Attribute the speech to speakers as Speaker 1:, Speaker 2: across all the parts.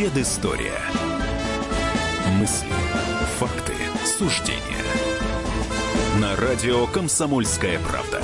Speaker 1: Предыстория. Мысли, факты, суждения. На радио «Комсомольская правда».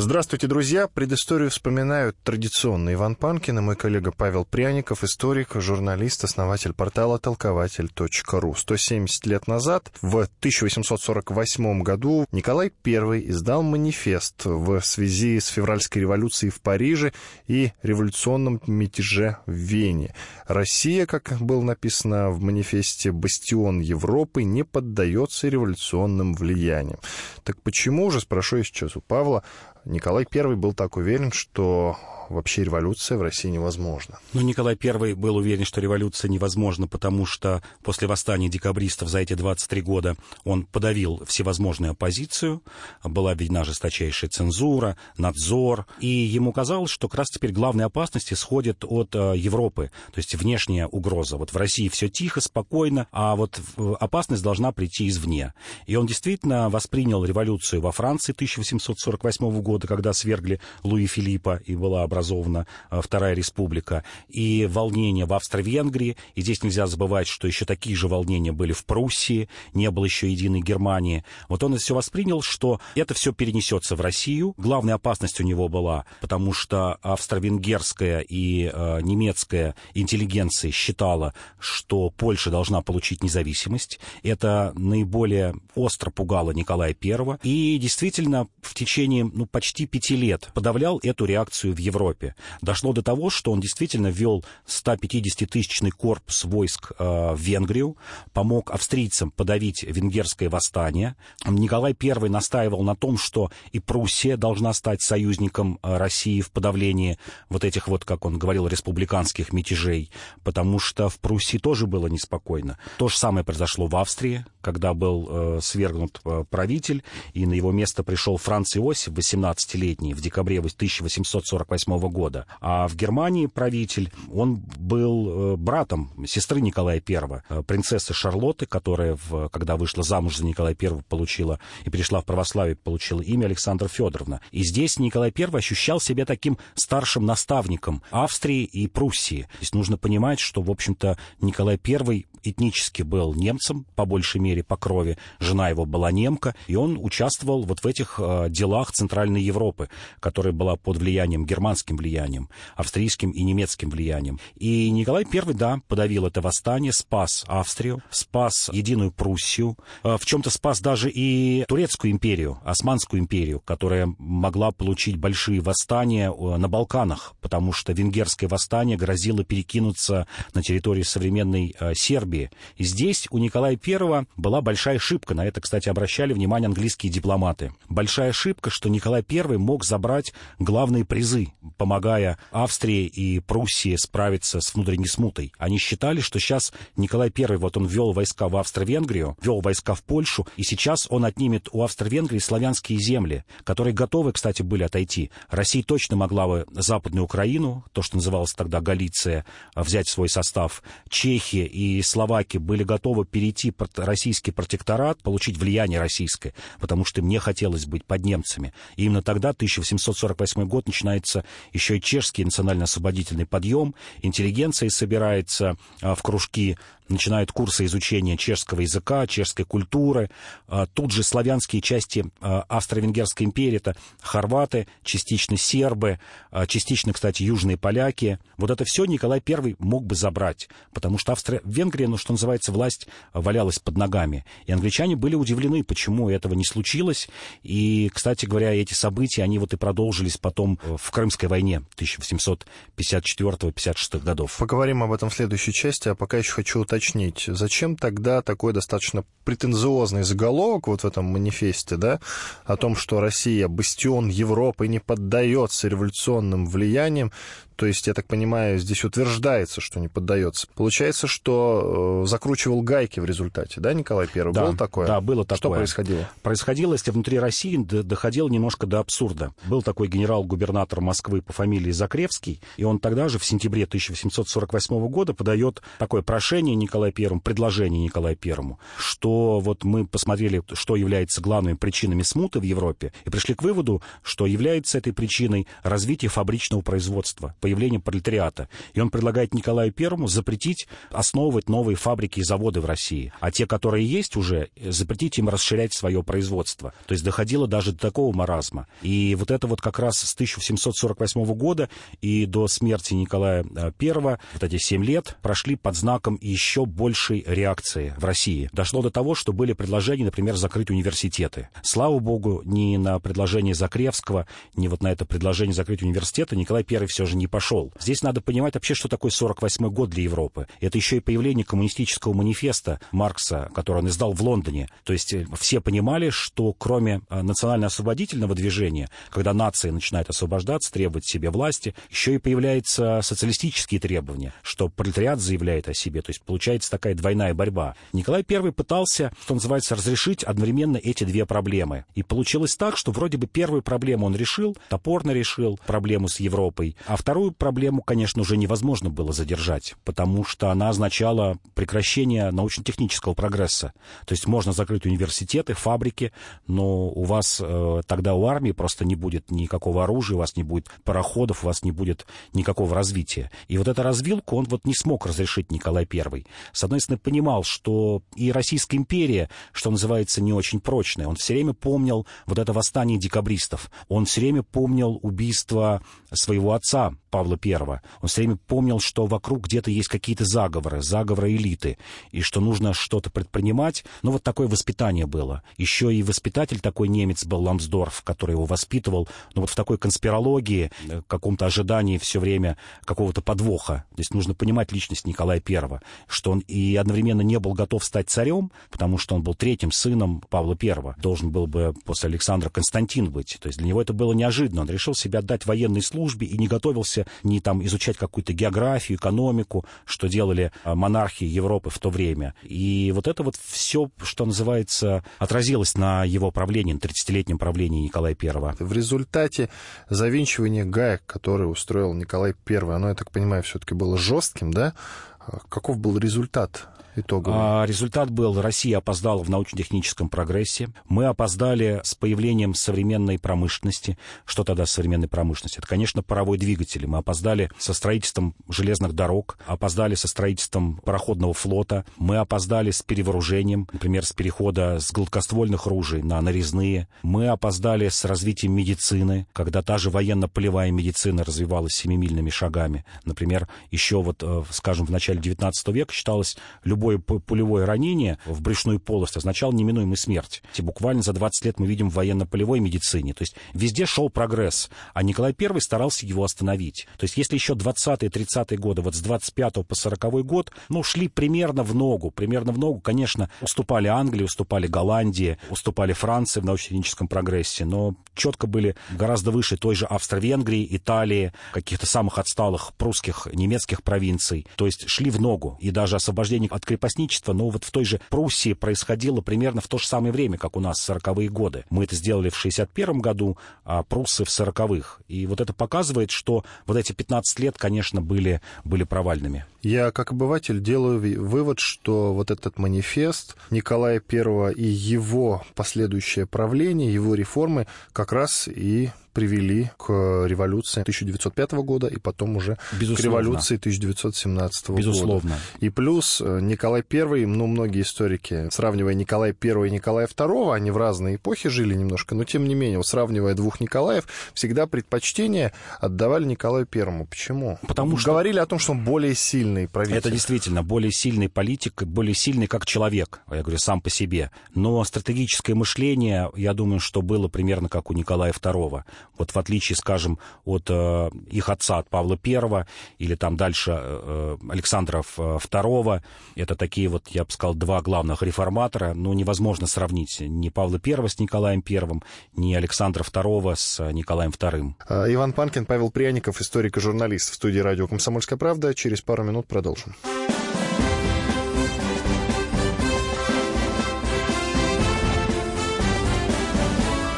Speaker 2: Здравствуйте, друзья. Предысторию вспоминают традиционно Иван Панкин и мой коллега Павел Пряников, историк, журналист, основатель портала толкователь.ру. 170 лет назад, в 1848 году, Николай I издал манифест в связи с февральской революцией в Париже и революционном мятеже в Вене. Россия, как было написано в манифесте «Бастион Европы», не поддается революционным влияниям. Так почему же, спрошу я сейчас у Павла, Николай I был так уверен, что вообще революция в России невозможна.
Speaker 3: Ну, Николай I был уверен, что революция невозможна, потому что после восстания декабристов за эти 23 года он подавил всевозможную оппозицию, была введена жесточайшая цензура, надзор, и ему казалось, что как раз теперь главные опасности сходят от э, Европы, то есть внешняя угроза. Вот в России все тихо, спокойно, а вот опасность должна прийти извне. И он действительно воспринял революцию во Франции 1848 года, когда свергли Луи Филиппа и была образована образована э, Вторая Республика, и волнения в Австро-Венгрии, и здесь нельзя забывать, что еще такие же волнения были в Пруссии, не было еще единой Германии. Вот он это все воспринял, что это все перенесется в Россию. Главная опасность у него была, потому что австро-венгерская и э, немецкая интеллигенция считала, что Польша должна получить независимость. Это наиболее остро пугало Николая I. И действительно, в течение ну, почти пяти лет подавлял эту реакцию в Европе. Европе. Дошло до того, что он действительно ввел 150-тысячный корпус войск э, в Венгрию, помог австрийцам подавить венгерское восстание. Николай I настаивал на том, что и Пруссия должна стать союзником э, России в подавлении вот этих вот, как он говорил, республиканских мятежей, потому что в Пруссии тоже было неспокойно. То же самое произошло в Австрии, когда был э, свергнут э, правитель, и на его место пришел Франц Иосиф, 18-летний, в декабре 1848 года. А в Германии правитель, он был э, братом сестры Николая I, принцессы Шарлотты, которая, в, когда вышла замуж за Николая I, получила и перешла в православие, получила имя Александра Федоровна. И здесь Николай I ощущал себя таким старшим наставником Австрии и Пруссии. Здесь нужно понимать, что, в общем-то, Николай I этнически был немцем, по большей мере, по крови. Жена его была немка, и он участвовал вот в этих э, делах Центральной Европы, которая была под влиянием, германским влиянием, австрийским и немецким влиянием. И Николай I, да, подавил это восстание, спас Австрию, спас Единую Пруссию, э, в чем-то спас даже и Турецкую империю, Османскую империю, которая могла получить большие восстания э, на Балканах, потому что венгерское восстание грозило перекинуться на территорию современной Сербии, Сербии. Здесь у Николая I была большая ошибка, на это, кстати, обращали внимание английские дипломаты. Большая ошибка, что Николай I мог забрать главные призы, помогая Австрии и Пруссии справиться с внутренней смутой. Они считали, что сейчас Николай I, вот он ввел войска в Австро-Венгрию, ввел войска в Польшу, и сейчас он отнимет у Австро-Венгрии славянские земли, которые готовы, кстати, были отойти. Россия точно могла бы Западную Украину, то, что называлось тогда Галиция, взять в свой состав, Чехия и Словакия словаки были готовы перейти под российский протекторат, получить влияние российское, потому что им не хотелось быть под немцами. И именно тогда, 1848 год, начинается еще и чешский национально-освободительный подъем, интеллигенция собирается а, в кружки начинают курсы изучения чешского языка, чешской культуры. А, тут же славянские части а, Австро-Венгерской империи, это хорваты, частично сербы, а, частично, кстати, южные поляки. Вот это все Николай I мог бы забрать, потому что Австро-Венгрия, ну, что называется, власть валялась под ногами. И англичане были удивлены, почему этого не случилось. И, кстати говоря, эти события, они вот и продолжились потом в Крымской войне 1854-56 годов.
Speaker 2: Поговорим об этом в следующей части, а пока еще хочу уточнить уточнить, зачем тогда такой достаточно претенциозный заголовок вот в этом манифесте, да, о том, что Россия бастион Европы не поддается революционным влияниям, то есть, я так понимаю, здесь утверждается, что не поддается. Получается, что э, закручивал гайки в результате, да, Николай Первый?
Speaker 3: Да,
Speaker 2: было такое?
Speaker 3: Да, было такое.
Speaker 2: Что происходило?
Speaker 3: Происходило, если внутри России доходило немножко до абсурда. Был такой генерал-губернатор Москвы по фамилии Закревский, и он тогда же, в сентябре 1848 года, подает такое прошение Николаю Первому, предложение Николаю Первому, что вот мы посмотрели, что является главными причинами смуты в Европе, и пришли к выводу, что является этой причиной развитие фабричного производства появление пролетариата. И он предлагает Николаю Первому запретить основывать новые фабрики и заводы в России. А те, которые есть уже, запретить им расширять свое производство. То есть доходило даже до такого маразма. И вот это вот как раз с 1748 года и до смерти Николая I, вот эти семь лет, прошли под знаком еще большей реакции в России. Дошло до того, что были предложения, например, закрыть университеты. Слава богу, ни на предложение Закревского, ни вот на это предложение закрыть университеты Николай I все же не пошел. Здесь надо понимать вообще, что такое 48 год для Европы. Это еще и появление коммунистического манифеста Маркса, который он издал в Лондоне. То есть э, все понимали, что кроме э, национально-освободительного движения, когда нация начинает освобождаться, требовать себе власти, еще и появляются социалистические требования, что пролетариат заявляет о себе. То есть получается такая двойная борьба. Николай I пытался, что называется, разрешить одновременно эти две проблемы. И получилось так, что вроде бы первую проблему он решил, топорно решил проблему с Европой, а вторую проблему, конечно, уже невозможно было задержать, потому что она означала прекращение научно-технического прогресса. То есть можно закрыть университеты, фабрики, но у вас э, тогда у армии просто не будет никакого оружия, у вас не будет пароходов, у вас не будет никакого развития. И вот эту развилку он вот не смог разрешить Николай I. С одной стороны, понимал, что и Российская империя, что называется, не очень прочная. Он все время помнил вот это восстание декабристов. Он все время помнил убийство своего отца, Павла I. Он все время помнил, что вокруг где-то есть какие-то заговоры, заговоры элиты, и что нужно что-то предпринимать. Ну, вот такое воспитание было. Еще и воспитатель такой немец был Ламсдорф, который его воспитывал, ну, вот в такой конспирологии, э, каком-то ожидании все время какого-то подвоха. Здесь нужно понимать личность Николая I, что он и одновременно не был готов стать царем, потому что он был третьим сыном Павла I. Должен был бы после Александра Константин быть. То есть для него это было неожиданно. Он решил себя отдать военной службе и не готовился пытался не там изучать какую-то географию, экономику, что делали а, монархии Европы в то время. И вот это вот все, что называется, отразилось на его правлении, на 30-летнем правлении Николая I.
Speaker 2: В результате завинчивания гаек, которое устроил Николай I, оно, я так понимаю, все-таки было жестким, да? А каков был результат итоговый?
Speaker 3: А, результат был, Россия опоздала в научно-техническом прогрессе. Мы опоздали с появлением современной промышленности. Что тогда современной промышленности? Это, конечно, паровой двигатель. Мы опоздали со строительством железных дорог, опоздали со строительством пароходного флота. Мы опоздали с перевооружением, например, с перехода с гладкоствольных ружей на нарезные. Мы опоздали с развитием медицины, когда та же военно-полевая медицина развивалась семимильными шагами. Например, еще вот, э, скажем, в начале XIX века считалось любой любое пулевое ранение в брюшную полость означало неминуемую смерть. И буквально за 20 лет мы видим в военно-полевой медицине. То есть везде шел прогресс, а Николай I старался его остановить. То есть если еще 20-е, 30-е годы, вот с 25 по 40 год, ну, шли примерно в ногу, примерно в ногу, конечно, уступали Англии, уступали Голландии, уступали Франции в научно-техническом прогрессе, но четко были гораздо выше той же Австро-Венгрии, Италии, каких-то самых отсталых прусских, немецких провинций. То есть шли в ногу. И даже освобождение от крепостничества, но вот в той же Пруссии происходило примерно в то же самое время, как у нас в 40-е годы. Мы это сделали в 61 году, а пруссы в 40-х. И вот это показывает, что вот эти 15 лет, конечно, были, были провальными.
Speaker 2: Я, как обыватель, делаю вывод, что вот этот манифест Николая I и его последующее правление, его реформы как раз и привели к революции 1905 года и потом уже Безусловно. к революции 1917
Speaker 3: Безусловно.
Speaker 2: года. И плюс э, Николай I, ну, многие историки, сравнивая Николая I и Николая II, они в разные эпохи жили немножко, но тем не менее, вот, сравнивая двух Николаев, всегда предпочтение отдавали Николаю Первому. Почему?
Speaker 3: Потому что...
Speaker 2: Говорили о том, что он более сильный правитель.
Speaker 3: Это действительно более сильный политик, более сильный как человек, я говорю, сам по себе. Но стратегическое мышление, я думаю, что было примерно как у Николая II. Вот в отличие, скажем, от э, их отца, от Павла I, или там дальше э, э Александра II, это такие вот, я бы сказал, два главных реформатора, ну, невозможно сравнить ни Павла I с Николаем I, ни Александра II с Николаем II.
Speaker 2: А, Иван Панкин, Павел Пряников, историк и журналист в студии радио «Комсомольская правда». Через пару минут продолжим.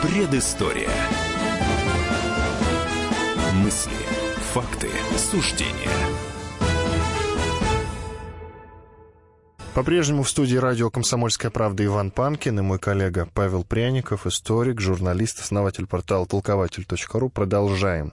Speaker 1: Предыстория. Мысли, факты, суждения.
Speaker 2: По-прежнему в студии радио «Комсомольская правда» Иван Панкин и мой коллега Павел Пряников, историк, журналист, основатель портала толкователь.ру. Продолжаем.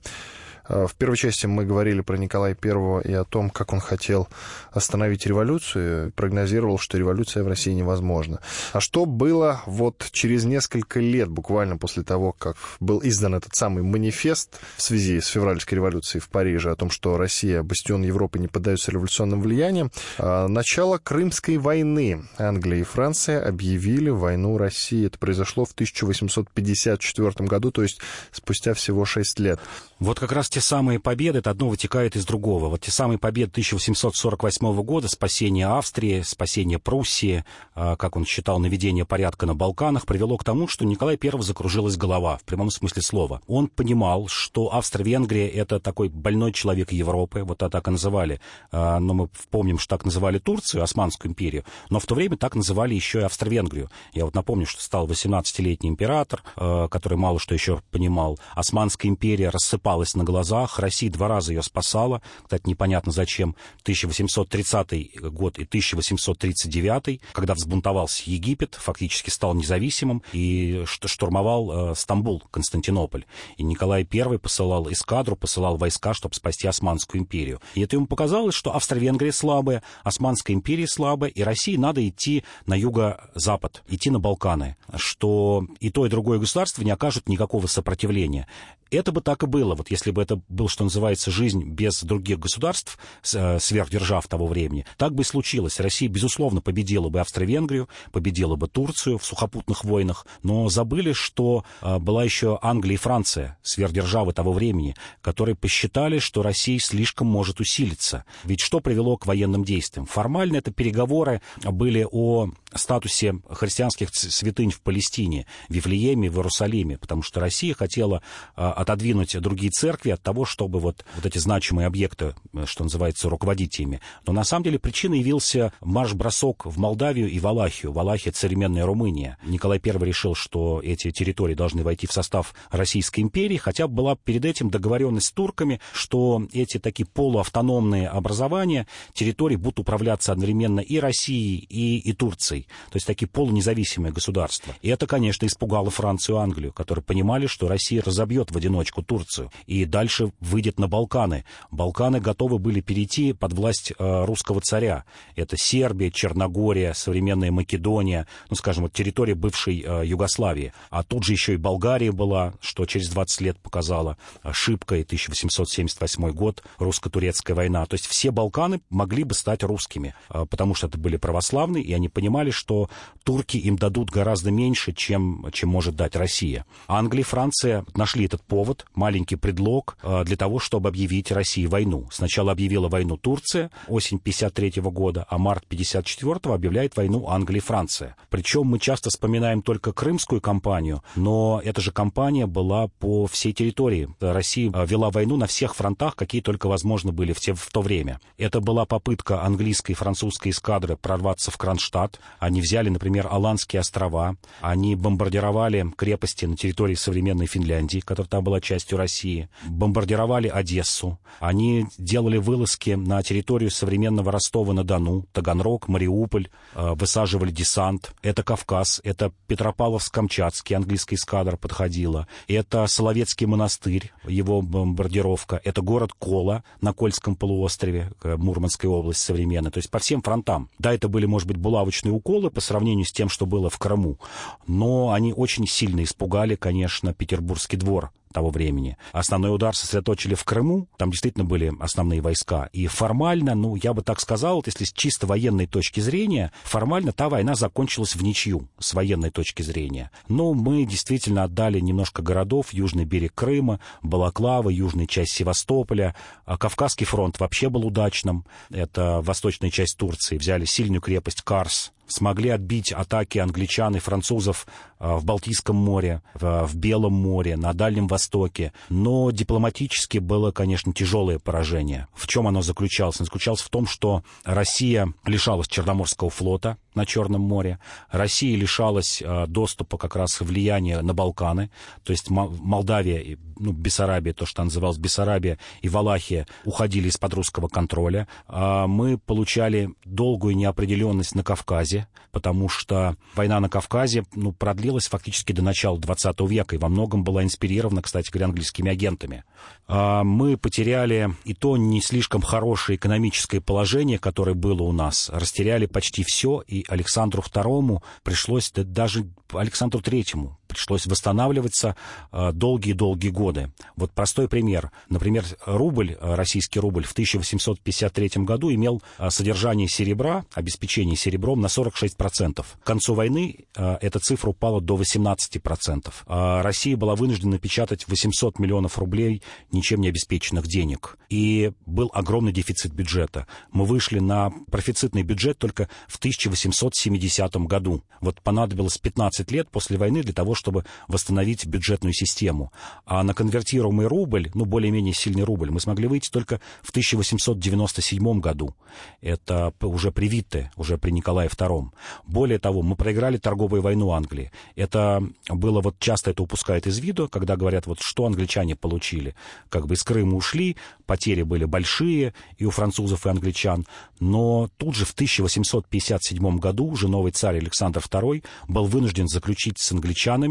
Speaker 2: В первой части мы говорили про Николая I и о том, как он хотел остановить революцию, прогнозировал, что революция в России невозможна. А что было вот через несколько лет, буквально после того, как был издан этот самый манифест в связи с февральской революцией в Париже о том, что Россия, бастион Европы, не поддается революционным влияниям, а, начало Крымской войны. Англия и Франция объявили войну России. Это произошло в 1854 году, то есть спустя всего 6 лет.
Speaker 3: Вот как раз те самые победы, это одно вытекает из другого. Вот те самые победы 1848 года, спасение Австрии, спасение Пруссии, а, как он считал, наведение порядка на Балканах, привело к тому, что Николай I закружилась голова, в прямом смысле слова. Он понимал, что Австро-Венгрия — это такой больной человек Европы, вот так и называли. А, но мы помним, что так называли Турцию, Османскую империю, но в то время так называли еще и Австро-Венгрию. Я вот напомню, что стал 18-летний император, а, который мало что еще понимал. Османская империя рассыпалась на глазах, Россия два раза ее спасала, кстати, непонятно зачем, 1830 год и 1839, когда взбунтовался Египет, фактически стал независимым и штурмовал э, Стамбул, Константинополь. И Николай I посылал эскадру, посылал войска, чтобы спасти Османскую империю. И это ему показалось, что Австро-Венгрия слабая, Османская империя слабая, и России надо идти на юго-запад, идти на Балканы, что и то, и другое государство не окажут никакого сопротивления это бы так и было, вот если бы это был, что называется, жизнь без других государств, э, сверхдержав того времени, так бы и случилось. Россия, безусловно, победила бы Австро-Венгрию, победила бы Турцию в сухопутных войнах, но забыли, что э, была еще Англия и Франция, сверхдержавы того времени, которые посчитали, что Россия слишком может усилиться. Ведь что привело к военным действиям? Формально это переговоры были о статусе христианских святынь в Палестине, в Вифлееме, в Иерусалиме, потому что Россия хотела э, отодвинуть другие церкви от того, чтобы вот, вот эти значимые объекты, э, что называется, руководить ими. Но на самом деле причиной явился марш-бросок в Молдавию и Валахию. Валахия — современная Румыния. Николай I решил, что эти территории должны войти в состав Российской империи, хотя была перед этим договоренность с турками, что эти такие полуавтономные образования, территории будут управляться одновременно и Россией, и, и Турцией. То есть такие полунезависимые государства. И это, конечно, испугало Францию и Англию, которые понимали, что Россия разобьет в одиночку Турцию и дальше выйдет на Балканы. Балканы готовы были перейти под власть э, русского царя. Это Сербия, Черногория, современная Македония, ну, скажем, вот территория бывшей э, Югославии. А тут же еще и Болгария была, что через 20 лет показала ошибка, и 1878 год, русско-турецкая война. То есть все Балканы могли бы стать русскими, э, потому что это были православные, и они понимали, что турки им дадут гораздо меньше, чем, чем может дать Россия. Англия и Франция нашли этот повод, маленький предлог э, для того, чтобы объявить России войну. Сначала объявила войну Турция, осень 53 года, а март 54 объявляет войну Англия и Франция. Причем мы часто вспоминаем только крымскую кампанию, но эта же кампания была по всей территории. Россия э, вела войну на всех фронтах, какие только возможно были в, те, в то время. Это была попытка английской и французской эскадры прорваться в Кронштадт. Они взяли, например, Аландские острова. Они бомбардировали крепости на территории современной Финляндии, которая там была частью России, бомбардировали Одессу. Они делали вылазки на территорию современного Ростова-на-Дону, Таганрог, Мариуполь, э, высаживали десант. Это Кавказ, это Петропавловск-Камчатский, английская эскадра подходила. Это Соловецкий монастырь, его бомбардировка. Это город Кола на Кольском полуострове, э, Мурманской области современной. То есть по всем фронтам. Да, это были, может быть, булавочные уколы по сравнению с тем, что было в Крыму. Но они очень сильно испугали, конечно, Петербургский двор того времени. Основной удар сосредоточили в Крыму, там действительно были основные войска. И формально, ну, я бы так сказал, вот если с чисто военной точки зрения, формально та война закончилась в ничью, с военной точки зрения. Но мы действительно отдали немножко городов, южный берег Крыма, Балаклава, южная часть Севастополя. А Кавказский фронт вообще был удачным. Это восточная часть Турции. Взяли сильную крепость Карс, смогли отбить атаки англичан и французов в Балтийском море, в Белом море, на Дальнем Востоке. Но дипломатически было, конечно, тяжелое поражение. В чем оно заключалось? Оно заключалось в том, что Россия лишалась Черноморского флота на Черном море, Россия лишалась а, доступа как раз влияния на Балканы, то есть Молдавия, ну, Бессарабия, то, что называлось Бессарабия и Валахия, уходили из-под русского контроля. А мы получали долгую неопределенность на Кавказе, потому что война на Кавказе ну, продлилась длилась фактически до начала 20 века и во многом была инспирирована, кстати говоря, английскими агентами. А, мы потеряли и то не слишком хорошее экономическое положение, которое было у нас. Растеряли почти все, и Александру II пришлось, да даже Александру III пришлось восстанавливаться а, долгие-долгие годы. Вот простой пример. Например, рубль, а, российский рубль в 1853 году имел содержание серебра, обеспечение серебром на 46%. К концу войны эта цифра упала до 18%. Россия была вынуждена печатать 800 миллионов рублей ничем не обеспеченных денег. И был огромный дефицит бюджета. Мы вышли на профицитный бюджет только в 1870 году. Вот понадобилось 15 лет после войны для того, чтобы восстановить бюджетную систему. А на конвертируемый рубль, ну, более-менее сильный рубль, мы смогли выйти только в 1897 году. Это уже при Витте, уже при Николае II. Более того, мы проиграли торговую войну Англии. Это было вот часто это упускают из виду, когда говорят, вот что англичане получили как бы из Крыма ушли, потери были большие и у французов, и англичан. Но тут же в 1857 году уже новый царь Александр II был вынужден заключить с англичанами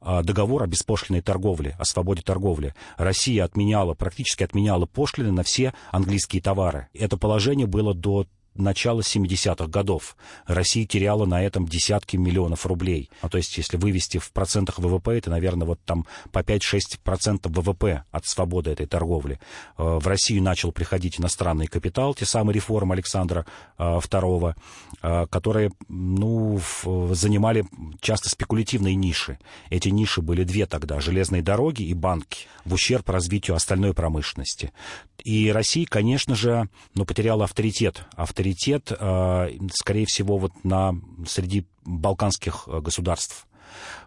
Speaker 3: а, договор о беспошлиной торговле, о свободе торговли. Россия отменяла, практически отменяла пошлины на все английские товары. Это положение было до начала 70-х годов. Россия теряла на этом десятки миллионов рублей. А то есть, если вывести в процентах ВВП, это, наверное, вот там по 5-6% ВВП от свободы этой торговли. Э, в Россию начал приходить иностранный капитал, те самые реформы Александра II, э, э, которые, ну, занимали часто спекулятивные ниши. Эти ниши были две тогда, железные дороги и банки, в ущерб развитию остальной промышленности. И Россия, конечно же, ну, потеряла авторитет. Авторитет, э, скорее всего, вот на, среди балканских э, государств.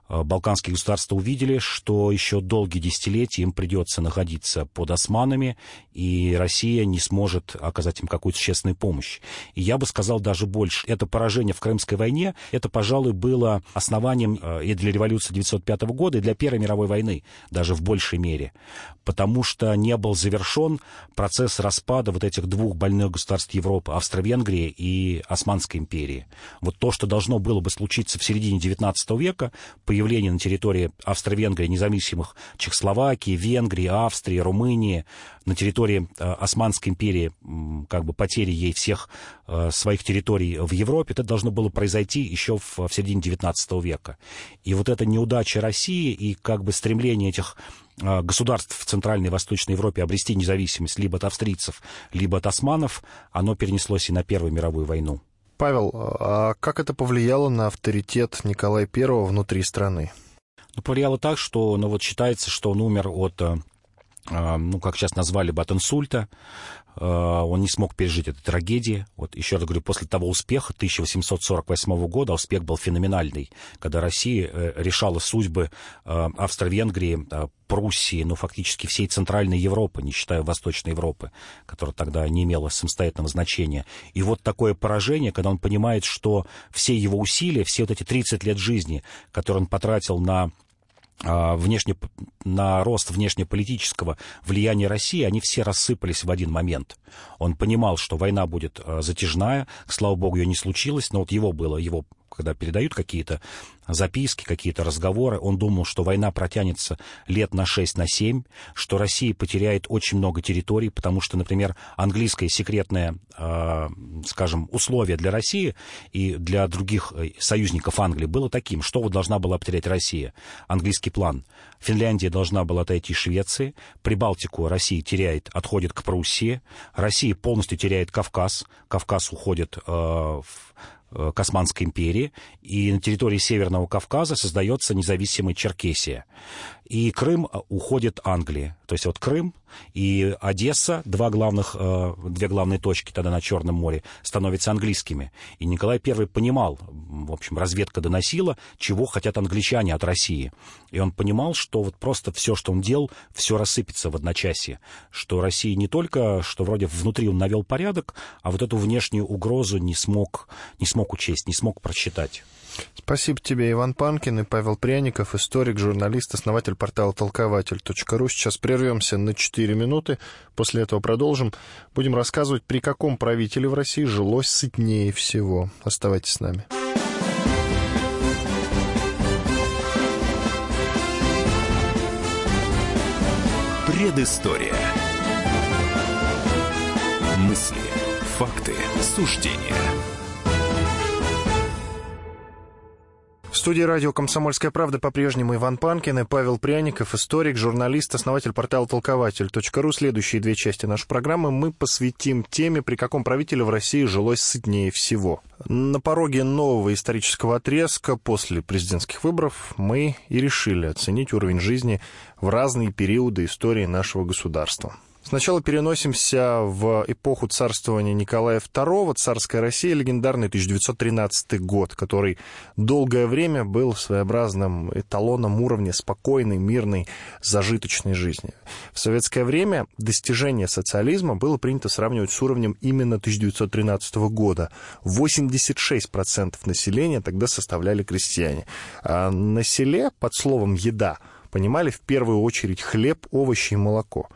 Speaker 3: Э, балканские государства увидели, что еще долгие десятилетия им придется находиться под османами, и Россия не сможет оказать им какую-то честную помощь. И я бы сказал даже больше. Это поражение в Крымской войне, это, пожалуй, было основанием э, и для революции 1905 года, и для Первой мировой войны, даже в большей мере. Потому что не был завершен процесс распада вот этих двух больных государств Европы, Австро-Венгрии и Османской империи. Вот то, что должно было бы случиться в середине XIX века, по появление на территории Австро-Венгрии независимых Чехословакии, Венгрии, Австрии, Румынии, на территории э, Османской империи, как бы потери ей всех э, своих территорий в Европе, это должно было произойти еще в, в середине XIX века. И вот эта неудача России и как бы стремление этих э, государств в Центральной и Восточной Европе обрести независимость либо от австрийцев, либо от османов, оно перенеслось и на Первую мировую войну.
Speaker 2: Павел, а как это повлияло на авторитет Николая I внутри страны?
Speaker 3: Ну, повлияло так, что, ну, вот считается, что он умер от э, ну, как сейчас назвали бы, от инсульта. Э, он не смог пережить этой трагедии. Вот еще раз говорю, после того успеха 1848 года, успех был феноменальный, когда Россия решала судьбы Австро-Венгрии, Пруссии, ну, фактически всей Центральной Европы, не считая Восточной Европы, которая тогда не имела самостоятельного значения. И вот такое поражение, когда он понимает, что все его усилия, все вот эти 30 лет жизни, которые он потратил на а, внешне, на рост внешнеполитического влияния России, они все рассыпались в один момент. Он понимал, что война будет а, затяжная, слава богу, ее не случилось, но вот его было, его когда передают какие-то записки, какие-то разговоры, он думал, что война протянется лет на 6, на 7, что Россия потеряет очень много территорий, потому что, например, английское секретное, э, скажем, условие для России и для других э, союзников Англии было таким, что вот должна была потерять Россия. Английский план. Финляндия должна была отойти Швеции, Прибалтику Россия теряет, отходит к Пруссии, Россия полностью теряет Кавказ, Кавказ уходит э, в к Османской империи, и на территории Северного Кавказа создается независимая Черкесия. И Крым э, уходит Англии. То есть вот Крым и Одесса, два главных, э, две главные точки тогда на Черном море, становятся английскими. И Николай I понимал, в общем, разведка доносила, чего хотят англичане от России. И он понимал, что вот просто все, что он делал, все рассыпется в одночасье. Что Россия не только, что вроде внутри он навел порядок, а вот эту внешнюю угрозу не смог, не смог учесть, не смог просчитать.
Speaker 2: Спасибо тебе, Иван Панкин и Павел Пряников, историк, журналист, основатель портала толкователь.ру. Сейчас прервемся на 4 минуты, после этого продолжим. Будем рассказывать, при каком правителе в России жилось сытнее всего. Оставайтесь с нами.
Speaker 1: Предыстория. Мысли, факты, суждения –
Speaker 2: В студии радио «Комсомольская правда» по-прежнему Иван Панкин и Павел Пряников, историк, журналист, основатель портала толкователь.ру. Следующие две части нашей программы мы посвятим теме, при каком правителе в России жилось сытнее всего. На пороге нового исторического отрезка после президентских выборов мы и решили оценить уровень жизни в разные периоды истории нашего государства. Сначала переносимся в эпоху царствования Николая II, царская Россия, легендарный 1913 год, который долгое время был своеобразным эталоном уровня спокойной, мирной, зажиточной жизни. В советское время достижение социализма было принято сравнивать с уровнем именно 1913 года. 86% населения тогда составляли крестьяне. А на селе под словом «еда» понимали в первую очередь хлеб, овощи и молоко.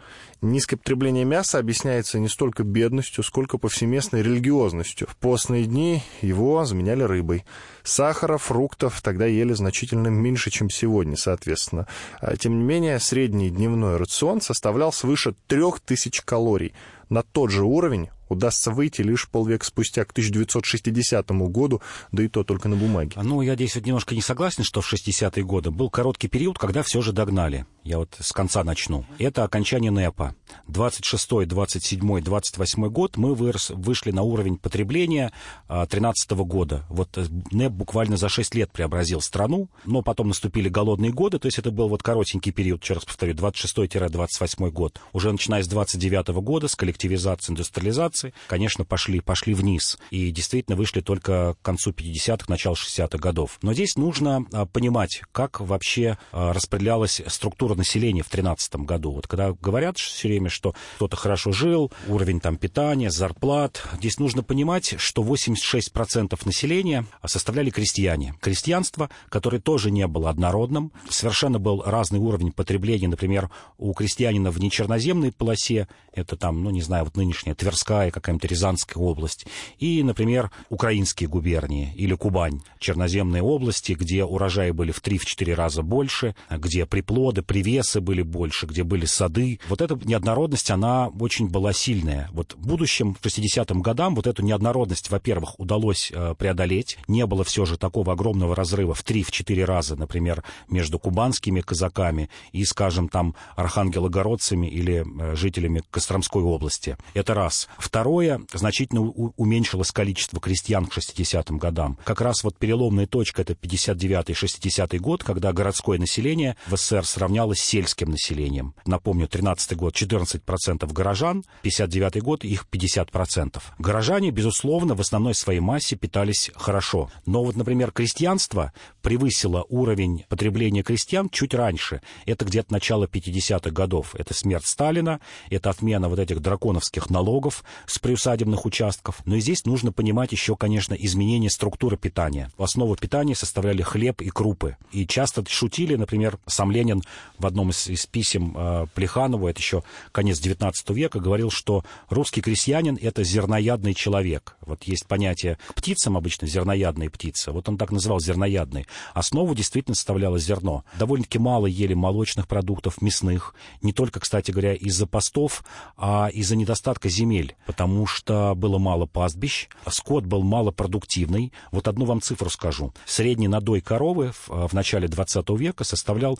Speaker 2: Низкое потребление мяса объясняется не столько бедностью, сколько повсеместной религиозностью. В постные дни его заменяли рыбой. Сахара, фруктов тогда ели значительно меньше, чем сегодня, соответственно. А, тем не менее, средний дневной рацион составлял свыше 3000 калорий. На тот же уровень удастся выйти лишь полвека спустя, к 1960 году, да и то только на бумаге.
Speaker 3: Ну, я здесь вот немножко не согласен, что в 60-е годы был короткий период, когда все же догнали. Я вот с конца начну. Это окончание НЭПа. 26 27 28 год мы вырос, вышли на уровень потребления 2013 а, года. Вот э, НЭП буквально за 6 лет преобразил страну, но потом наступили голодные годы, то есть это был вот коротенький период, еще раз повторю, 26-28 год. Уже начиная с 29 года, с коллективизации, индустриализации, конечно, пошли, пошли вниз. И действительно вышли только к концу 50-х, началу 60-х годов. Но здесь нужно а, понимать, как вообще а, распределялась структура населения в 2013 году. Вот когда говорят все время, что кто-то хорошо жил, уровень там питания, зарплат, здесь нужно понимать, что 86% населения составляли крестьяне. Крестьянство, которое тоже не было однородным, совершенно был разный уровень потребления, например, у крестьянина в нечерноземной полосе, это там, ну, не знаю, вот нынешняя Тверская какая-нибудь Рязанская область, и, например, украинские губернии или Кубань, черноземные области, где урожаи были в 3-4 раза больше, где приплоды, привесы были больше, где были сады. Вот эта неоднородность, она очень была сильная. Вот в будущем, в 60-м годам, вот эту неоднородность, во-первых, удалось э, преодолеть. Не было все же такого огромного разрыва в 3-4 раза, например, между кубанскими казаками и, скажем, там, архангелогородцами или э, жителями Костромской области. Это раз. Второе, значительно уменьшилось количество крестьян к 60-м годам. Как раз вот переломная точка — это 59-60 год, когда городское население в СССР сравнялось с сельским населением. Напомню, 13 год — 14% горожан, 59 год — их 50%. Горожане, безусловно, в основной своей массе питались хорошо. Но вот, например, крестьянство превысило уровень потребления крестьян чуть раньше. Это где-то начало 50-х годов. Это смерть Сталина, это отмена вот этих драконовских налогов, с приусадебных участков. Но и здесь нужно понимать еще, конечно, изменение структуры питания. В основу питания составляли хлеб и крупы. И часто шутили, например, сам Ленин в одном из, из писем э, Плеханову, это еще конец XIX века, говорил, что русский крестьянин — это зерноядный человек. Вот есть понятие птицам обычно зерноядные птицы. Вот он так называл зерноядный. Основу действительно составляло зерно. Довольно-таки мало ели молочных продуктов, мясных. Не только, кстати говоря, из-за постов, а из-за недостатка земель потому что было мало пастбищ, скот был малопродуктивный. Вот одну вам цифру скажу. Средний надой коровы в, э, в начале 20 века составлял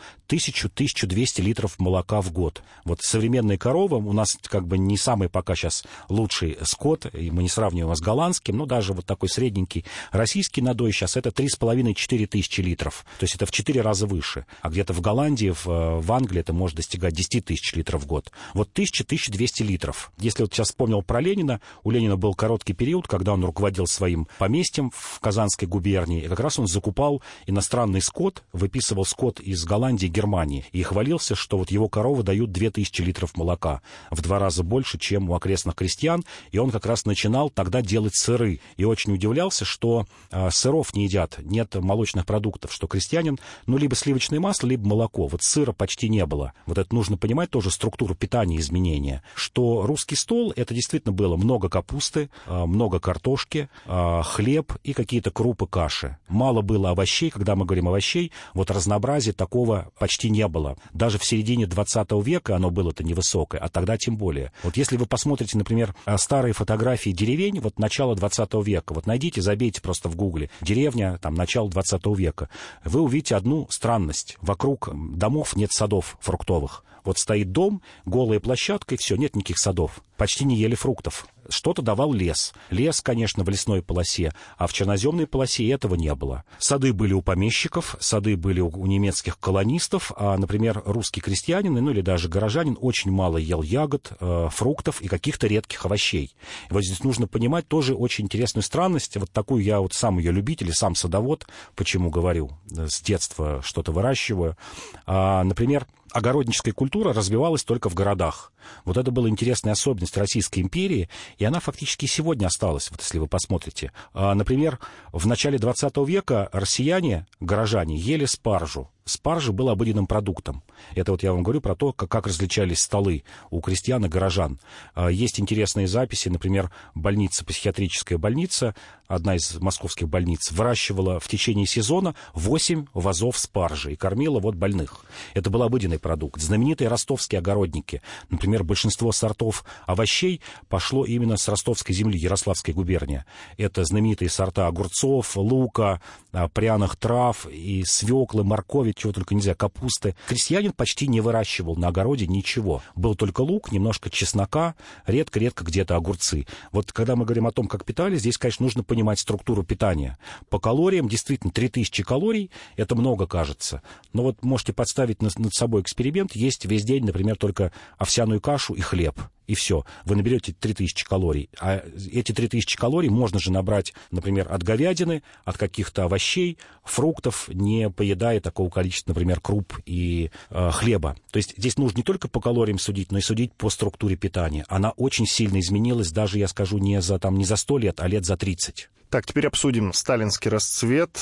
Speaker 3: 1000-1200 литров молока в год. Вот современные коровы у нас как бы не самый пока сейчас лучший скот, и мы не сравниваем его с голландским, но даже вот такой средненький российский надой сейчас это 3,5-4 тысячи литров. То есть это в 4 раза выше. А где-то в Голландии, в, э, в Англии это может достигать 10 тысяч литров в год. Вот 1000-1200 литров. Если вот сейчас вспомнил про Ленина. У Ленина был короткий период, когда он руководил своим поместьем в Казанской губернии. И как раз он закупал иностранный скот, выписывал скот из Голландии Германии. И хвалился, что вот его коровы дают 2000 литров молока. В два раза больше, чем у окрестных крестьян. И он как раз начинал тогда делать сыры. И очень удивлялся, что э, сыров не едят, нет молочных продуктов, что крестьянин, ну, либо сливочное масло, либо молоко. Вот сыра почти не было. Вот это нужно понимать тоже структуру питания, изменения. Что русский стол — это действительно было много капусты, а, много картошки, а, хлеб и какие-то крупы, каши. Мало было овощей, когда мы говорим овощей, вот разнообразия такого почти не было. Было. Даже в середине 20 века оно было-то невысокое, а тогда тем более. Вот если вы посмотрите, например, э, старые фотографии деревень, вот начала 20 века, вот найдите, забейте просто в гугле, деревня, там, начало 20 века, вы увидите одну странность. Вокруг домов нет садов фруктовых. Вот стоит дом, голая площадка, и все, нет никаких садов. Почти не ели фруктов. Что-то давал лес. Лес, конечно, в лесной полосе, а в черноземной полосе этого не было. Сады были у помещиков, сады были у немецких колонистов, а, например, русский крестьянин, ну или даже горожанин очень мало ел ягод, э, фруктов и каких-то редких овощей. И вот здесь нужно понимать тоже очень интересную странность. Вот такую я вот сам ее любитель и сам садовод, почему говорю, э, с детства что-то выращиваю. А, например, огородническая культура развивалась только в городах. Вот это была интересная особенность Российской империи, и она фактически сегодня осталась, вот если вы посмотрите. А, например, в начале 20 века россияне, горожане, ели спаржу. Спаржа был обыденным продуктом. Это вот я вам говорю про то, как, как различались столы у крестьян и горожан. А, есть интересные записи, например, больница, психиатрическая больница, одна из московских больниц, выращивала в течение сезона 8 вазов спаржи и кормила вот больных. Это был обыденный продукт. Знаменитые ростовские огородники, например, большинство сортов овощей пошло именно с ростовской земли, Ярославской губернии. Это знаменитые сорта огурцов, лука, а, пряных трав и свеклы, моркови, чего только нельзя, капусты. Крестьянин почти не выращивал на огороде ничего. Был только лук, немножко чеснока, редко-редко где-то огурцы. Вот когда мы говорим о том, как питались, здесь, конечно, нужно понимать структуру питания. По калориям действительно 3000 калорий, это много кажется. Но вот можете подставить над собой эксперимент. Есть весь день, например, только овсяную кашу и хлеб и все. Вы наберете 3000 калорий. А эти 3000 калорий можно же набрать, например, от говядины, от каких-то овощей, фруктов, не поедая такого количества, например, круп и э, хлеба. То есть здесь нужно не только по калориям судить, но и судить по структуре питания. Она очень сильно изменилась, даже, я скажу, не за, там, не за 100 лет, а лет за 30.
Speaker 2: Так, теперь обсудим сталинский расцвет.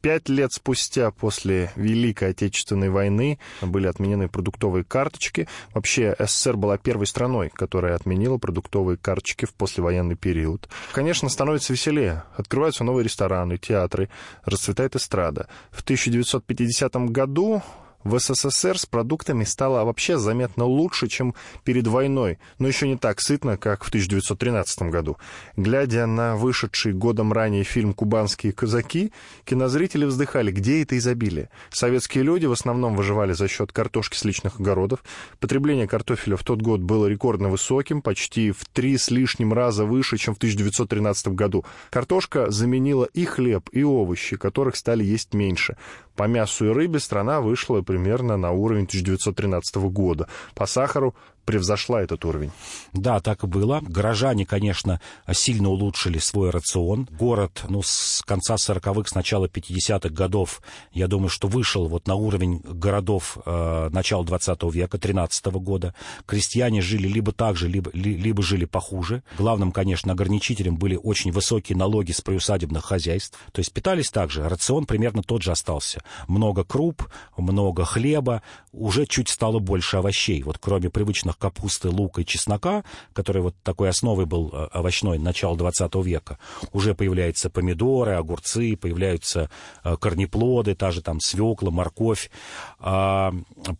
Speaker 2: Пять лет спустя после Великой Отечественной войны были отменены продуктовые карточки. Вообще СССР была первой страной, которая отменила продуктовые карточки в послевоенный период. Конечно, становится веселее. Открываются новые рестораны, театры, расцветает эстрада. В 1950 году в СССР с продуктами стало вообще заметно лучше, чем перед войной, но еще не так сытно, как в 1913 году. Глядя на вышедший годом ранее фильм «Кубанские казаки», кинозрители вздыхали, где это изобилие. Советские люди в основном выживали за счет картошки с личных огородов. Потребление картофеля в тот год было рекордно высоким, почти в три с лишним раза выше, чем в 1913 году. Картошка заменила и хлеб, и овощи, которых стали есть меньше. По мясу и рыбе страна вышла примерно на уровень 1913 года. По сахару превзошла этот уровень.
Speaker 3: Да, так и было. Горожане, конечно, сильно улучшили свой рацион. Город, ну, с конца 40-х, с начала 50-х годов, я думаю, что вышел вот на уровень городов э, начала 20 века, 13 -го года. Крестьяне жили либо так же, либо, ли, либо жили похуже. Главным, конечно, ограничителем были очень высокие налоги с приусадебных хозяйств. То есть питались также. Рацион примерно тот же остался. Много круп, много хлеба, уже чуть стало больше овощей. Вот кроме привычных капусты, лука и чеснока, который вот такой основой был э, овощной начала 20 века, уже появляются помидоры, огурцы, появляются э, корнеплоды, та же там свекла, морковь, а,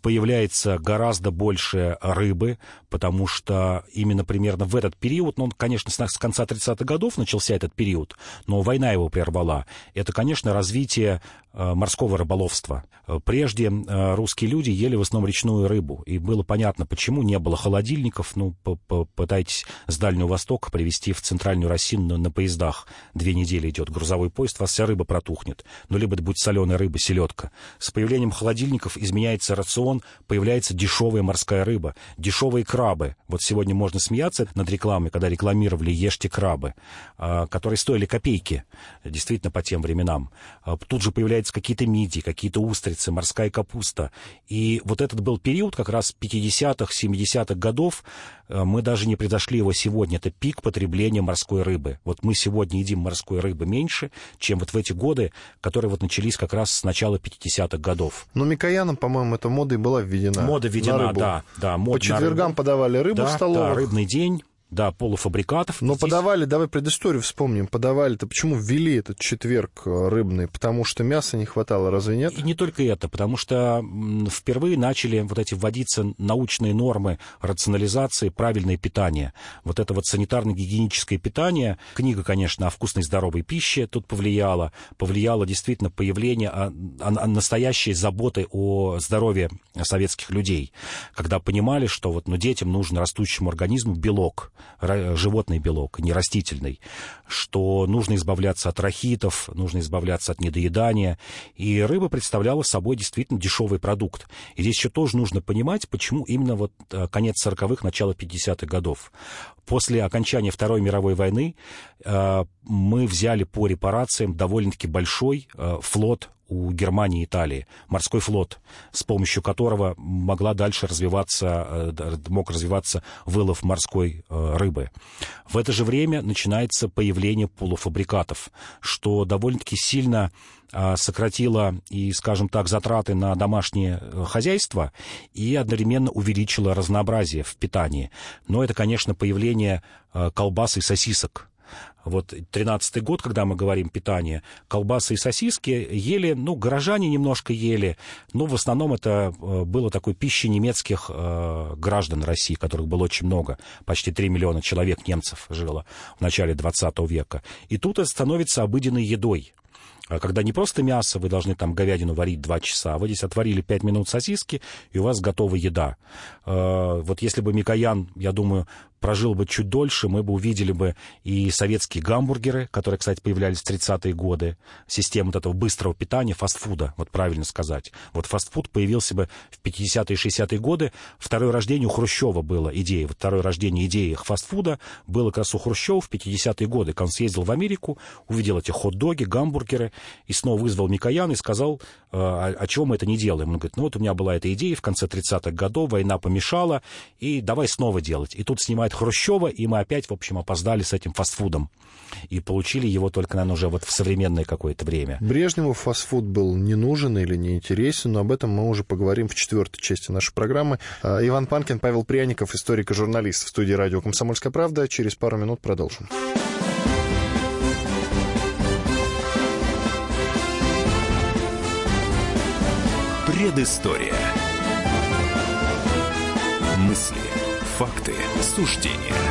Speaker 3: появляется гораздо больше рыбы, потому что именно примерно в этот период, ну, конечно, с конца 30-х годов начался этот период, но война его прервала. Это, конечно, развитие э, морского рыболовства. Прежде русские люди ели в основном речную рыбу, и было понятно, почему не было холодильников, ну, попытайтесь с Дальнего Востока привезти в Центральную Россию на, на поездах. Две недели идет грузовой поезд, у вас вся рыба протухнет. Ну, либо это будет соленая рыба, селедка. С появлением холодильников изменяется рацион, появляется дешевая морская рыба, дешевые крабы. Вот сегодня можно смеяться над рекламой, когда рекламировали «Ешьте крабы», а, которые стоили копейки, действительно, по тем временам. А, тут же появляются какие-то мидии, какие-то устрицы, морская капуста. И вот этот был период как раз 50-х, 70-х 60-х годов, мы даже не предошли его сегодня. Это пик потребления морской рыбы. Вот мы сегодня едим морской рыбы меньше, чем вот в эти годы, которые вот начались как раз с начала 50-х годов.
Speaker 2: Но Микояном, по-моему, эта мода и была введена.
Speaker 3: Мода введена, да. да
Speaker 2: мод По четвергам рыбу. подавали рыбу
Speaker 3: да,
Speaker 2: в столовых.
Speaker 3: Да, рыбный день. Да, полуфабрикатов.
Speaker 2: Но
Speaker 3: Здесь...
Speaker 2: подавали, давай предысторию вспомним, подавали-то почему ввели этот четверг э, рыбный? Потому что мяса не хватало, разве нет?
Speaker 3: И не только это, потому что впервые начали вот эти вводиться научные нормы рационализации, правильное питание. Вот это вот санитарно-гигиеническое питание. Книга, конечно, о вкусной здоровой пище тут повлияла. Повлияло действительно появление о, о, о настоящей заботы о здоровье советских людей. Когда понимали, что вот, ну, детям нужен растущему организму белок, животный белок, не растительный, что нужно избавляться от рахитов, нужно избавляться от недоедания. И рыба представляла собой действительно дешевый продукт. И здесь еще тоже нужно понимать, почему именно вот э, конец 40-х, начало 50-х годов. После окончания Второй мировой войны э, мы взяли по репарациям довольно-таки большой э, флот у Германии и Италии, морской флот, с помощью которого могла дальше развиваться, э, мог развиваться вылов морской э, рыбы. В это же время начинается появление полуфабрикатов, что довольно-таки сильно э, сократило и, скажем так, затраты на домашнее хозяйство и одновременно увеличило разнообразие в питании. Но это, конечно, появление колбас и сосисок, вот 13-й год, когда мы говорим питание, колбасы и сосиски ели, ну, горожане немножко ели, но в основном это э, было такой пищей немецких э, граждан России, которых было очень много, почти 3 миллиона человек немцев жило в начале 20 века. И тут это становится обыденной едой. А когда не просто мясо, вы должны там говядину варить 2 часа, а вы здесь отварили 5 минут сосиски, и у вас готова еда. Э, вот если бы Микоян, я думаю, прожил бы чуть дольше, мы бы увидели бы и советские гамбургеры, которые, кстати, появлялись в 30-е годы, система вот этого быстрого питания, фастфуда, вот правильно сказать. Вот фастфуд появился бы в 50-е и 60-е годы. Второе рождение у Хрущева было идея. Вот второе рождение идеи фастфуда было как раз у Хрущева в 50-е годы, он съездил в Америку, увидел эти хот-доги, гамбургеры, и снова вызвал Микоян и сказал, а, а чего мы это не делаем? Он говорит, ну вот у меня была эта идея в конце 30-х годов, война помешала, и давай снова делать. И тут снимает Хрущева, и мы опять, в общем, опоздали с этим фастфудом. И получили его только, наверное, уже вот в современное какое-то время.
Speaker 2: Брежневу фастфуд был не нужен или не интересен, но об этом мы уже поговорим в четвертой части нашей программы. А, Иван Панкин, Павел Пряников, историк и журналист в студии радио «Комсомольская правда». Через пару минут продолжим.
Speaker 1: Предыстория. Мысли, факты, суждения.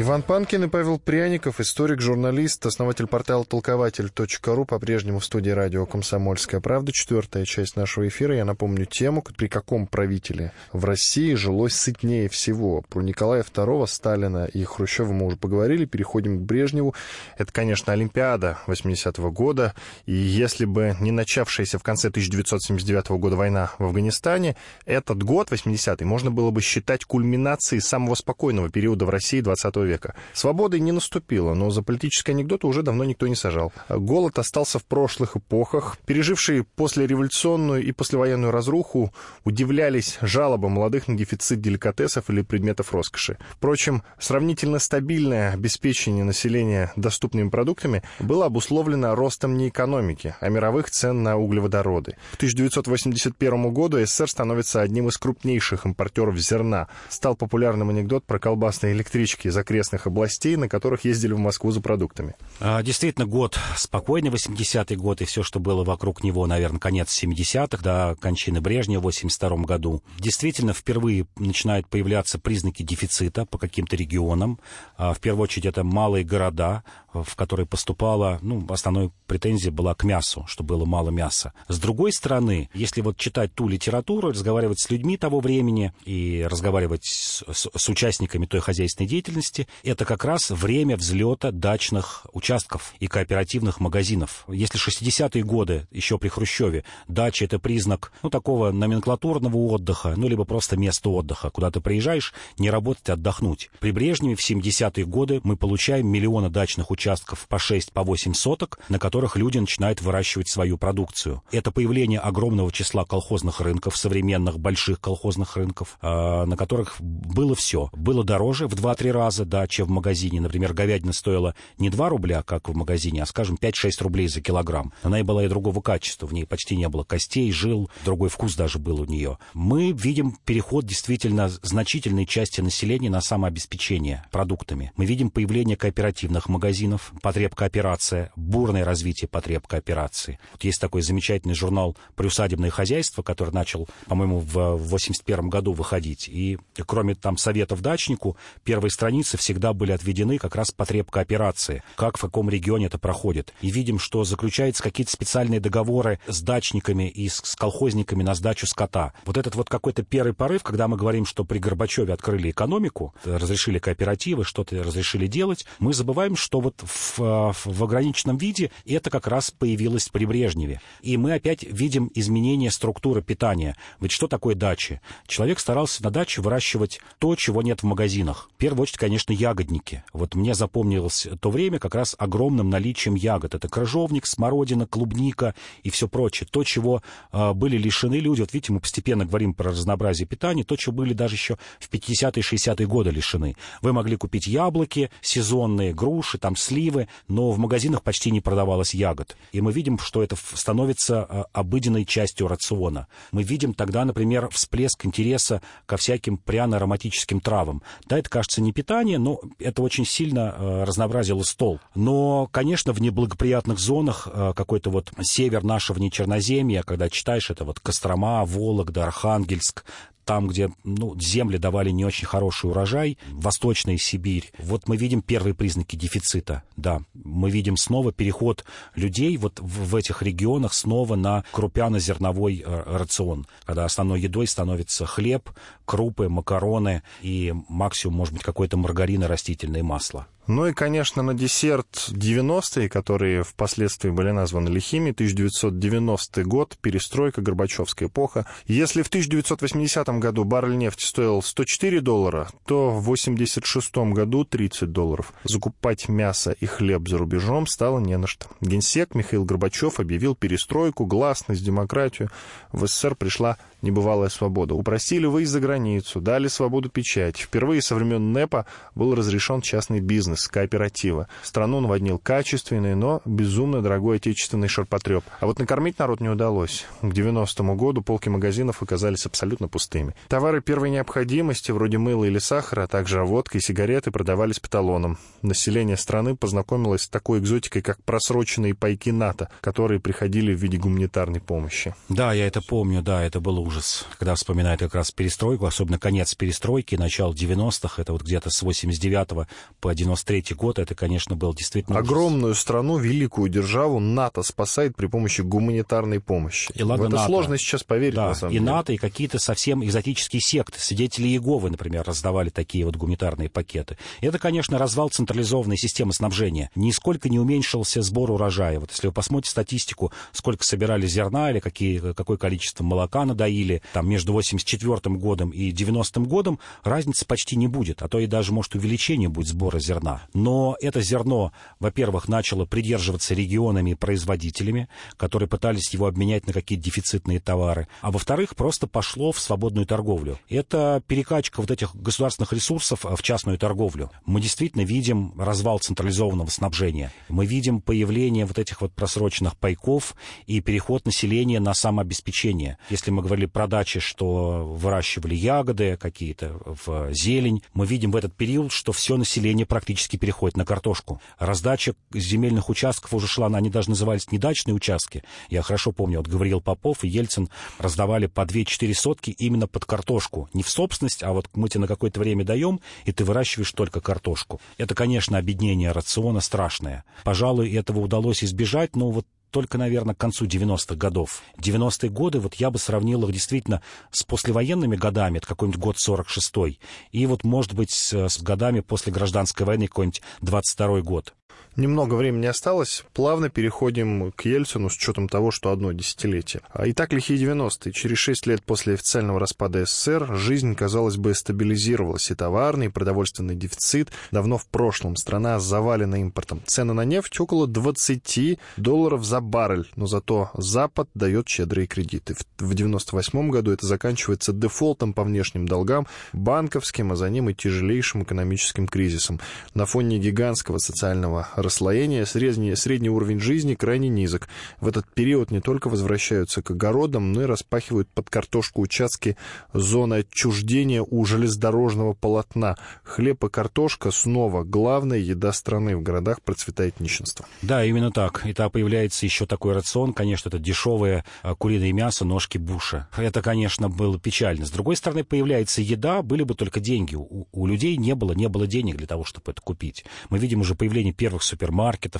Speaker 2: Иван Панкин и Павел Пряников, историк, журналист, основатель портала толкователь.ру, по-прежнему в студии радио «Комсомольская правда». Четвертая часть нашего эфира. Я напомню тему, при каком правителе в России жилось сытнее всего. Про Николая II, Сталина и Хрущева мы уже поговорили. Переходим к Брежневу. Это, конечно, Олимпиада 80-го года. И если бы не начавшаяся в конце 1979 года война в Афганистане, этот год, 80-й, можно было бы считать кульминацией самого спокойного периода в России 20 века века. Свободы не наступило, но за политические анекдоты уже давно никто не сажал. Голод остался в прошлых эпохах. Пережившие послереволюционную и послевоенную разруху удивлялись жалобам молодых на дефицит деликатесов или предметов роскоши. Впрочем, сравнительно стабильное обеспечение населения доступными продуктами было обусловлено ростом не экономики, а мировых цен на углеводороды. К 1981 году СССР становится одним из крупнейших импортеров зерна. Стал популярным анекдот про колбасные электрички окрестных областей, на которых ездили в Москву за продуктами.
Speaker 3: А, действительно, год спокойный, 80-й год, и все, что было вокруг него, наверное, конец 70-х, до кончины Брежнева в 82 году. Действительно, впервые начинают появляться признаки дефицита по каким-то регионам. А, в первую очередь, это малые города, в которые поступала, ну, основной претензия была к мясу, что было мало мяса. С другой стороны, если вот читать ту литературу, разговаривать с людьми того времени и разговаривать с, с, с участниками той хозяйственной деятельности, это как раз время взлета дачных участков и кооперативных магазинов. Если 60-е годы, еще при Хрущеве, дача — это признак, ну, такого номенклатурного отдыха, ну, либо просто место отдыха, куда ты приезжаешь не работать, а отдохнуть. При Брежневе в 70-е годы мы получаем миллионы дачных участков по 6, по 8 соток, на которых люди начинают выращивать свою продукцию. Это появление огромного числа колхозных рынков, современных больших колхозных рынков, а, на которых было все. Было дороже в 2-3 раза, даче в магазине, например, говядина стоила не 2 рубля, как в магазине, а, скажем, 5-6 рублей за килограмм. Она и была и другого качества, в ней почти не было костей, жил, другой вкус даже был у нее. Мы видим переход действительно значительной части населения на самообеспечение продуктами. Мы видим появление кооперативных магазинов, потребкооперация, бурное развитие потребкооперации. Вот есть такой замечательный журнал «Приусадебное хозяйство», который начал, по-моему, в 81 году выходить. И кроме там советов дачнику, первые страницы всегда были отведены как раз потребкооперации, как в каком регионе это проходит. И видим, что заключаются какие-то специальные договоры с дачниками и с колхозниками на сдачу скота. Вот этот вот какой-то первый порыв, когда мы говорим, что при Горбачеве открыли экономику, разрешили кооперативы, что-то разрешили делать, мы забываем, что вот в, в ограниченном виде это как раз появилось при Брежневе. И мы опять видим изменение структуры питания. Ведь что такое дачи? Человек старался на даче выращивать то, чего нет в магазинах. В первую очередь, конечно, ягодники. Вот мне запомнилось то время как раз огромным наличием ягод. Это крыжовник, смородина, клубника и все прочее. То, чего э, были лишены люди. Вот видите, мы постепенно говорим про разнообразие питания. То, чего были даже еще в 50-е, 60-е годы лишены. Вы могли купить яблоки сезонные, груши, там сливы, но в магазинах почти не продавалось ягод. И мы видим, что это становится э, обыденной частью рациона. Мы видим тогда, например, всплеск интереса ко всяким пряно-ароматическим травам. Да, это, кажется, не питание, но это очень сильно э, разнообразило стол. Но, конечно, в неблагоприятных зонах э, какой-то вот север нашего нечерноземья, когда читаешь это вот Кострома, Вологда, Архангельск, там, где ну, земли давали не очень хороший урожай, Восточная Сибирь, вот мы видим первые признаки дефицита, да. Мы видим снова переход людей вот в, в этих регионах снова на крупяно-зерновой э, рацион, когда основной едой становится хлеб, крупы, макароны и максимум, может быть, какой-то маргарин и растительное масло.
Speaker 2: Ну и, конечно, на десерт 90-е, которые впоследствии были названы лихими, 1990 год, перестройка, Горбачевская эпоха. Если в 1980 году баррель нефти стоил 104 доллара, то в 1986 году 30 долларов. Закупать мясо и хлеб за рубежом стало не на что. Генсек Михаил Горбачев объявил перестройку, гласность, демократию. В СССР пришла небывалая свобода. Упростили выезд за границу, дали свободу печати. Впервые со времен НЭПа был разрешен частный бизнес, кооператива. Страну наводнил качественный, но безумно дорогой отечественный шарпотреб. А вот накормить народ не удалось. К 90-му году полки магазинов оказались абсолютно пустыми. Товары первой необходимости, вроде мыла или сахара, а также водка и сигареты, продавались по талонам. Население страны познакомилось с такой экзотикой, как просроченные пайки НАТО, которые приходили в виде гуманитарной помощи.
Speaker 3: Да, я это помню, да, это было ужас, когда вспоминают как раз перестройку, особенно конец перестройки, начало 90-х, это вот где-то с 89 по 93 год, это, конечно, был действительно
Speaker 2: Огромную ужас. страну, великую державу НАТО спасает при помощи гуманитарной помощи.
Speaker 3: И ладно,
Speaker 2: В это
Speaker 3: НАТО.
Speaker 2: сложно сейчас поверить,
Speaker 3: да,
Speaker 2: на самом
Speaker 3: и
Speaker 2: деле.
Speaker 3: НАТО, и какие-то совсем экзотические секты. Свидетели Иеговы, например, раздавали такие вот гуманитарные пакеты. И это, конечно, развал централизованной системы снабжения. Нисколько не уменьшился сбор урожая. Вот если вы посмотрите статистику, сколько собирали зерна или какие, какое количество молока надоили, там между 84 годом и 90 годом, разницы почти не будет, а то и даже, может, увеличение будет сбора зерна. Но это зерно, во-первых, начало придерживаться регионами и производителями, которые пытались его обменять на какие-то дефицитные товары, а во-вторых, просто пошло в свободную торговлю. Это перекачка вот этих государственных ресурсов в частную торговлю. Мы действительно видим развал централизованного снабжения. Мы видим появление вот этих вот просроченных пайков и переход населения на самообеспечение. Если мы говорили про дачи, что выращивали ягоды какие-то, в зелень, мы видим в этот период, что все население практически переходит на картошку. Раздача земельных участков уже шла, они даже назывались не дачные участки. Я хорошо помню, вот Гавриил Попов и Ельцин раздавали по 2-4 сотки именно под картошку. Не в собственность, а вот мы тебе на какое-то время даем, и ты выращиваешь только картошку. Это, конечно, обеднение рациона страшное. Пожалуй, этого удалось избежать, но вот только, наверное, к концу 90-х годов. 90-е годы, вот я бы сравнил их действительно с послевоенными годами, это какой-нибудь год 46-й, и вот, может быть, с, годами после гражданской войны, какой-нибудь 22-й год.
Speaker 2: Немного времени осталось. Плавно переходим к Ельцину с учетом того, что одно десятилетие. А Итак, лихие 90-е. Через шесть лет после официального распада СССР жизнь, казалось бы, стабилизировалась. И товарный, и продовольственный дефицит давно в прошлом. Страна завалена импортом. Цены на нефть около 20 долларов за баррель. Но зато Запад дает щедрые кредиты. В 98 году это заканчивается дефолтом по внешним долгам, банковским, а за ним и тяжелейшим экономическим кризисом. На фоне гигантского социального расслоения, средний, средний уровень жизни крайне низок. В этот период не только возвращаются к огородам, но и распахивают под картошку участки зоны отчуждения у железнодорожного полотна. Хлеб и картошка снова главная еда страны. В городах процветает нищенство.
Speaker 3: Да, именно так. И там появляется еще такой рацион, конечно, это дешевое а, куриное мясо, ножки буша. Это, конечно, было печально. С другой стороны, появляется еда, были бы только деньги. У, у людей не было, не было денег для того, чтобы это купить. Мы видим уже появление первых супермаркетов,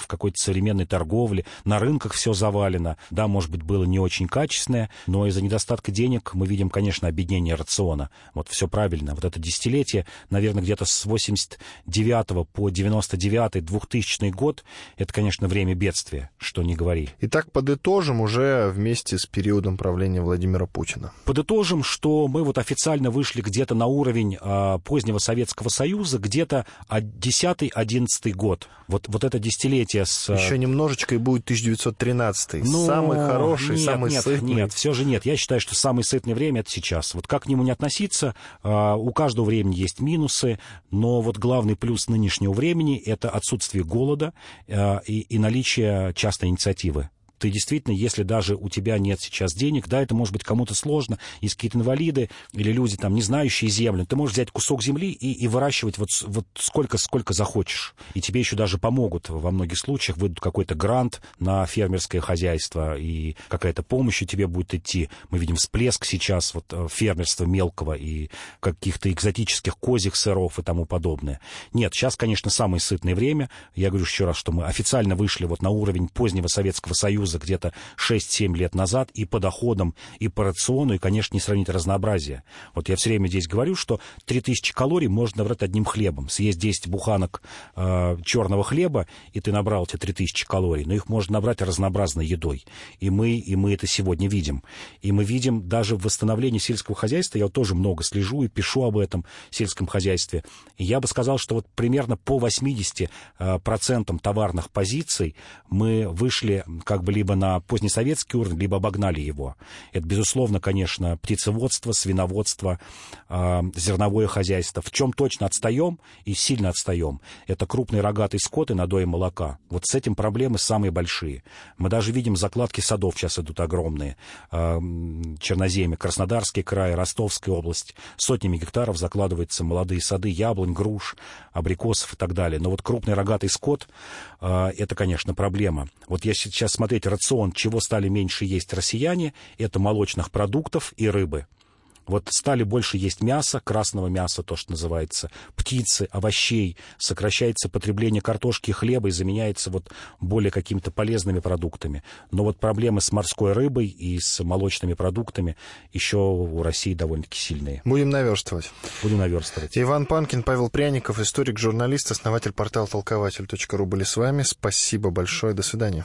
Speaker 3: какой-то современной торговли, на рынках все завалено. Да, может быть, было не очень качественное, но из-за недостатка денег мы видим, конечно, объединение рациона. Вот все правильно. Вот это десятилетие, наверное, где-то с 89 по 99 2000 год, это, конечно, время бедствия, что не говори.
Speaker 2: Итак, подытожим уже вместе с периодом правления Владимира Путина.
Speaker 3: Подытожим, что мы вот официально вышли где-то на уровень э, позднего Советского Союза, где-то 10-11 год. Вот, вот это десятилетие с...
Speaker 2: А, Еще немножечко и будет 1913 ну, Самый хороший,
Speaker 3: нет,
Speaker 2: самый
Speaker 3: нет,
Speaker 2: сытный.
Speaker 3: Нет, все же нет. Я считаю, что самое сытное время — это сейчас. Вот как к нему не относиться, а, у каждого времени есть минусы, но вот главный плюс нынешнего времени — это отсутствие голода а, и, и наличие частной инициативы ты действительно, если даже у тебя нет сейчас денег, да, это может быть кому-то сложно, есть какие-то инвалиды или люди, там, не знающие землю, ты можешь взять кусок земли и, и выращивать вот, вот сколько, сколько захочешь. И тебе еще даже помогут во многих случаях, выйдут какой-то грант на фермерское хозяйство, и какая-то помощь тебе будет идти. Мы видим всплеск сейчас вот э, фермерства мелкого и каких-то экзотических козьих сыров и тому подобное. Нет, сейчас, конечно, самое сытное время. Я говорю еще раз, что мы официально вышли вот на уровень позднего Советского Союза, Союза где-то 6-7 лет назад и по доходам, и по рациону, и, конечно, не сравнить разнообразие. Вот я все время здесь говорю, что 3000 калорий можно набрать одним хлебом. Съесть 10 буханок э, черного хлеба, и ты набрал эти 3000 калорий, но их можно набрать разнообразной едой. И мы, и мы это сегодня видим. И мы видим даже в восстановлении сельского хозяйства, я вот тоже много слежу и пишу об этом сельском хозяйстве. И я бы сказал, что вот примерно по 80% э, товарных позиций мы вышли как бы либо на позднесоветский уровень, либо обогнали его. Это, безусловно, конечно, птицеводство, свиноводство, э, зерновое хозяйство. В чем точно отстаем и сильно отстаем, это крупный рогатый скот и надои молока. Вот с этим проблемы самые большие. Мы даже видим, закладки садов сейчас идут огромные. Э, Черноземье, Краснодарский край, Ростовская область. Сотнями гектаров закладываются молодые сады, яблонь, груш, абрикосов и так далее. Но вот крупный рогатый скот, э, это, конечно, проблема. Вот я сейчас смотреть рацион, чего стали меньше есть россияне, это молочных продуктов и рыбы. Вот стали больше есть мяса, красного мяса, то, что называется, птицы, овощей, сокращается потребление картошки и хлеба и заменяется вот более какими-то полезными продуктами. Но вот проблемы с морской рыбой и с молочными продуктами еще у России довольно-таки сильные.
Speaker 2: Будем наверстывать.
Speaker 3: Будем наверстывать.
Speaker 2: Иван Панкин, Павел Пряников, историк, журналист, основатель портала толкователь.ру были с вами. Спасибо большое. До свидания.